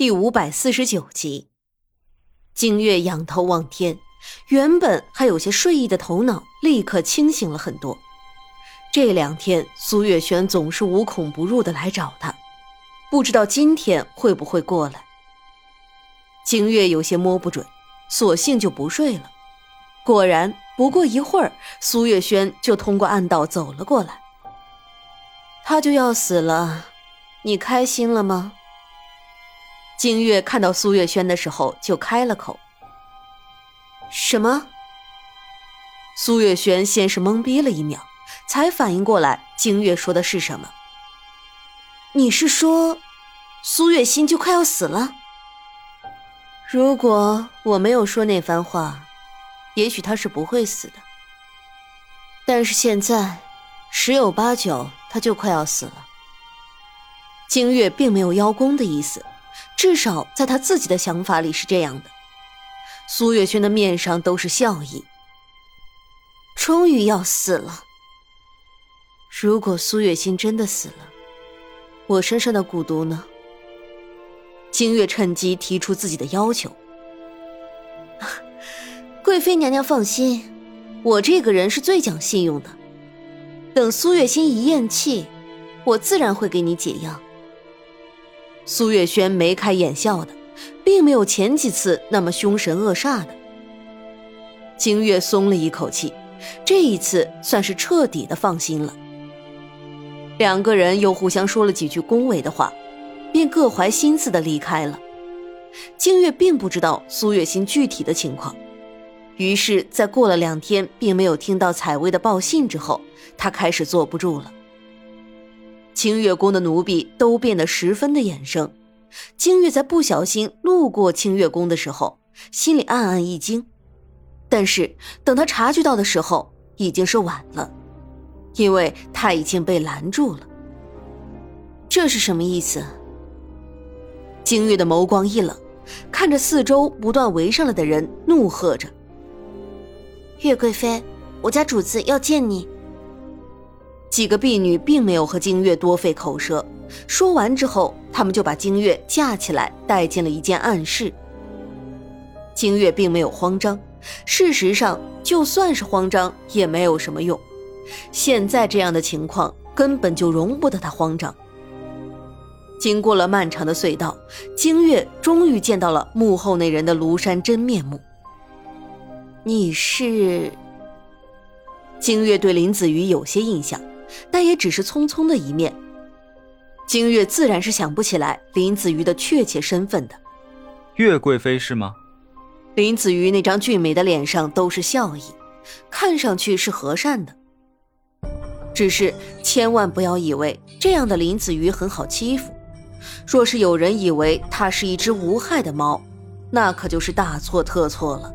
第五百四十九集，金月仰头望天，原本还有些睡意的头脑立刻清醒了很多。这两天苏月轩总是无孔不入的来找他，不知道今天会不会过来。金月有些摸不准，索性就不睡了。果然，不过一会儿，苏月轩就通过暗道走了过来。他就要死了，你开心了吗？金月看到苏月轩的时候，就开了口：“什么？”苏月轩先是懵逼了一秒，才反应过来金月说的是什么。你是说，苏月心就快要死了？如果我没有说那番话，也许他是不会死的。但是现在，十有八九他就快要死了。金月并没有邀功的意思。至少在他自己的想法里是这样的。苏月轩的面上都是笑意。终于要死了。如果苏月心真的死了，我身上的蛊毒呢？金月趁机提出自己的要求。贵妃娘娘放心，我这个人是最讲信用的。等苏月心一咽气，我自然会给你解药。苏月轩眉开眼笑的，并没有前几次那么凶神恶煞的。金月松了一口气，这一次算是彻底的放心了。两个人又互相说了几句恭维的话，便各怀心思的离开了。金月并不知道苏月心具体的情况，于是，在过了两天并没有听到采薇的报信之后，他开始坐不住了。清月宫的奴婢都变得十分的眼生，金月在不小心路过清月宫的时候，心里暗暗一惊，但是等他察觉到的时候，已经是晚了，因为他已经被拦住了。这是什么意思？金月的眸光一冷，看着四周不断围上来的人，怒喝着：“月贵妃，我家主子要见你。”几个婢女并没有和金月多费口舌，说完之后，他们就把金月架起来带进了一间暗室。金月并没有慌张，事实上，就算是慌张也没有什么用。现在这样的情况根本就容不得他慌张。经过了漫长的隧道，金月终于见到了幕后那人的庐山真面目。你是？金月对林子瑜有些印象。但也只是匆匆的一面，金月自然是想不起来林子瑜的确切身份的。月贵妃是吗？林子瑜那张俊美的脸上都是笑意，看上去是和善的。只是千万不要以为这样的林子瑜很好欺负，若是有人以为他是一只无害的猫，那可就是大错特错了。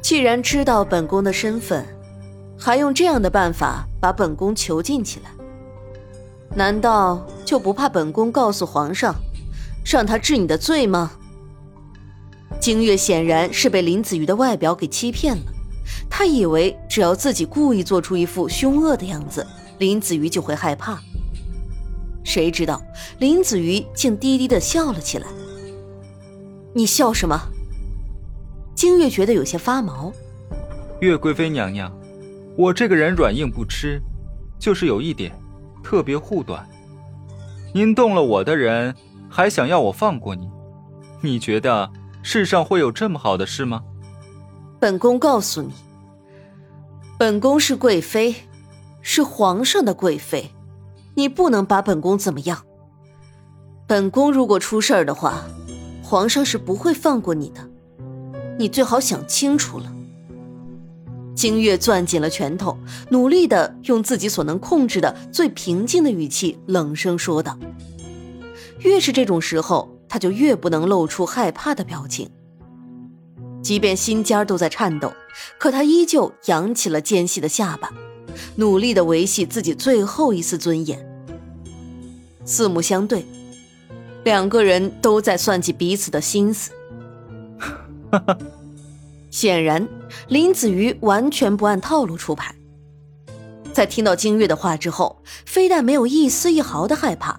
既然知道本宫的身份。还用这样的办法把本宫囚禁起来？难道就不怕本宫告诉皇上，让他治你的罪吗？金月显然是被林子瑜的外表给欺骗了，他以为只要自己故意做出一副凶恶的样子，林子瑜就会害怕。谁知道林子瑜竟低低的笑了起来。你笑什么？金月觉得有些发毛。月贵妃娘娘。我这个人软硬不吃，就是有一点，特别护短。您动了我的人，还想要我放过你？你觉得世上会有这么好的事吗？本宫告诉你，本宫是贵妃，是皇上的贵妃，你不能把本宫怎么样。本宫如果出事儿的话，皇上是不会放过你的，你最好想清楚了。金月攥紧了拳头，努力的用自己所能控制的最平静的语气冷声说道：“越是这种时候，他就越不能露出害怕的表情。即便心尖都在颤抖，可他依旧扬起了尖细的下巴，努力的维系自己最后一丝尊严。四目相对，两个人都在算计彼此的心思。哈哈。”显然，林子瑜完全不按套路出牌。在听到金月的话之后，非但没有一丝一毫的害怕，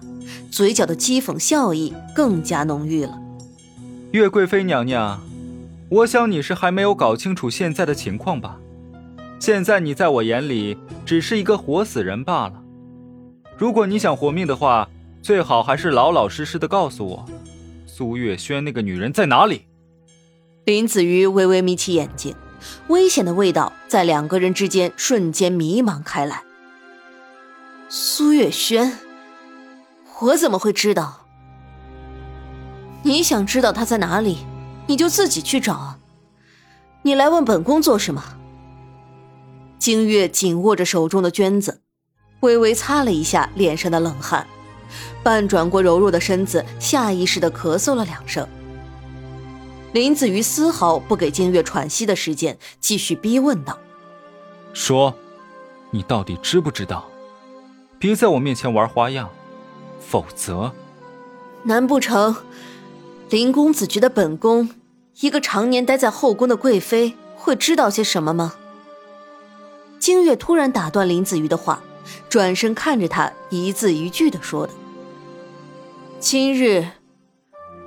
嘴角的讥讽笑意更加浓郁了。月贵妃娘娘，我想你是还没有搞清楚现在的情况吧？现在你在我眼里只是一个活死人罢了。如果你想活命的话，最好还是老老实实的告诉我，苏月轩那个女人在哪里。林子瑜微微眯起眼睛，危险的味道在两个人之间瞬间迷茫开来。苏月轩，我怎么会知道？你想知道他在哪里，你就自己去找啊！你来问本宫做什么？金月紧握着手中的绢子。微微擦了一下脸上的冷汗，半转过柔弱的身子，下意识的咳嗽了两声。林子瑜丝毫不给金月喘息的时间，继续逼问道：“说，你到底知不知道？别在我面前玩花样，否则……难不成林公子觉得本宫一个常年待在后宫的贵妃会知道些什么吗？”金月突然打断林子瑜的话。转身看着他，一字一句的说的：“今日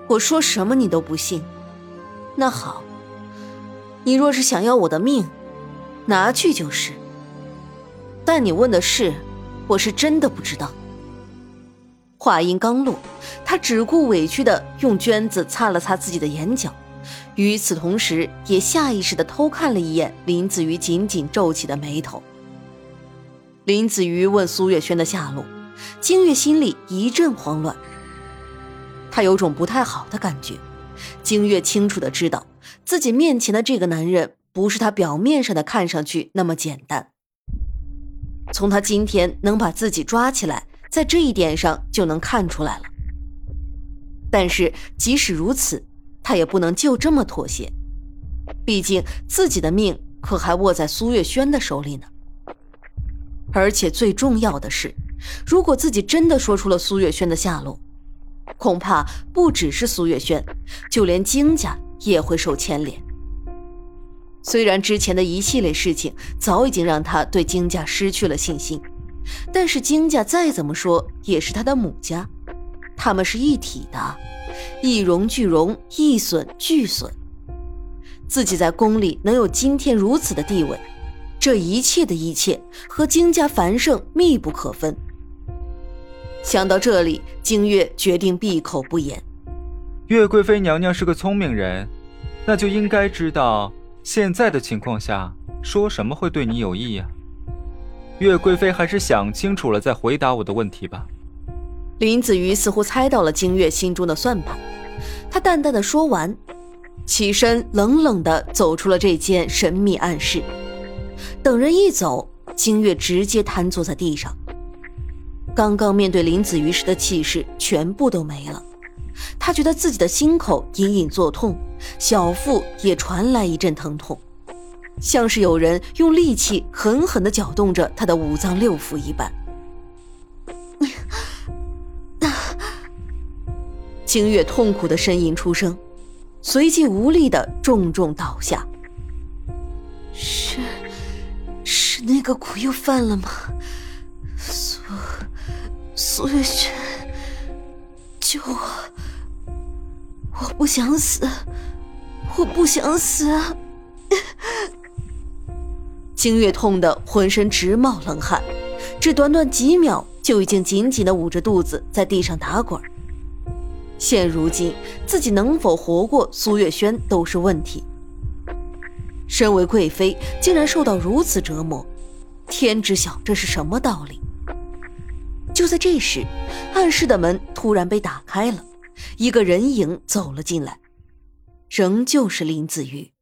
我说什么你都不信，那好，你若是想要我的命，拿去就是。但你问的事，我是真的不知道。”话音刚落，他只顾委屈的用绢子擦了擦自己的眼角，与此同时，也下意识的偷看了一眼林子瑜紧紧皱起的眉头。林子瑜问苏月轩的下落，金月心里一阵慌乱。他有种不太好的感觉。金月清楚的知道，自己面前的这个男人不是他表面上的看上去那么简单。从他今天能把自己抓起来，在这一点上就能看出来了。但是即使如此，他也不能就这么妥协。毕竟自己的命可还握在苏月轩的手里呢。而且最重要的是，如果自己真的说出了苏月轩的下落，恐怕不只是苏月轩，就连金家也会受牵连。虽然之前的一系列事情早已经让他对金家失去了信心，但是金家再怎么说也是他的母家，他们是一体的，一荣俱荣，一损俱损。自己在宫里能有今天如此的地位。这一切的一切和金家繁盛密不可分。想到这里，金月决定闭口不言。月贵妃娘娘是个聪明人，那就应该知道现在的情况下说什么会对你有益呀。月贵妃还是想清楚了再回答我的问题吧。林子瑜似乎猜到了金月心中的算盘，他淡淡的说完，起身冷冷的走出了这间神秘暗室。等人一走，金月直接瘫坐在地上。刚刚面对林子瑜时的气势全部都没了，他觉得自己的心口隐隐作痛，小腹也传来一阵疼痛，像是有人用力气狠狠地搅动着他的五脏六腑一般。清月痛苦的呻吟出声，随即无力的重重倒下。是。那个苦又犯了吗？苏月轩，救我！我不想死，我不想死啊！金月痛得浑身直冒冷汗，只短短几秒就已经紧紧的捂着肚子在地上打滚。现如今自己能否活过苏月轩都是问题。身为贵妃，竟然受到如此折磨。天知晓这是什么道理。就在这时，暗室的门突然被打开了，一个人影走了进来，仍旧是林子玉。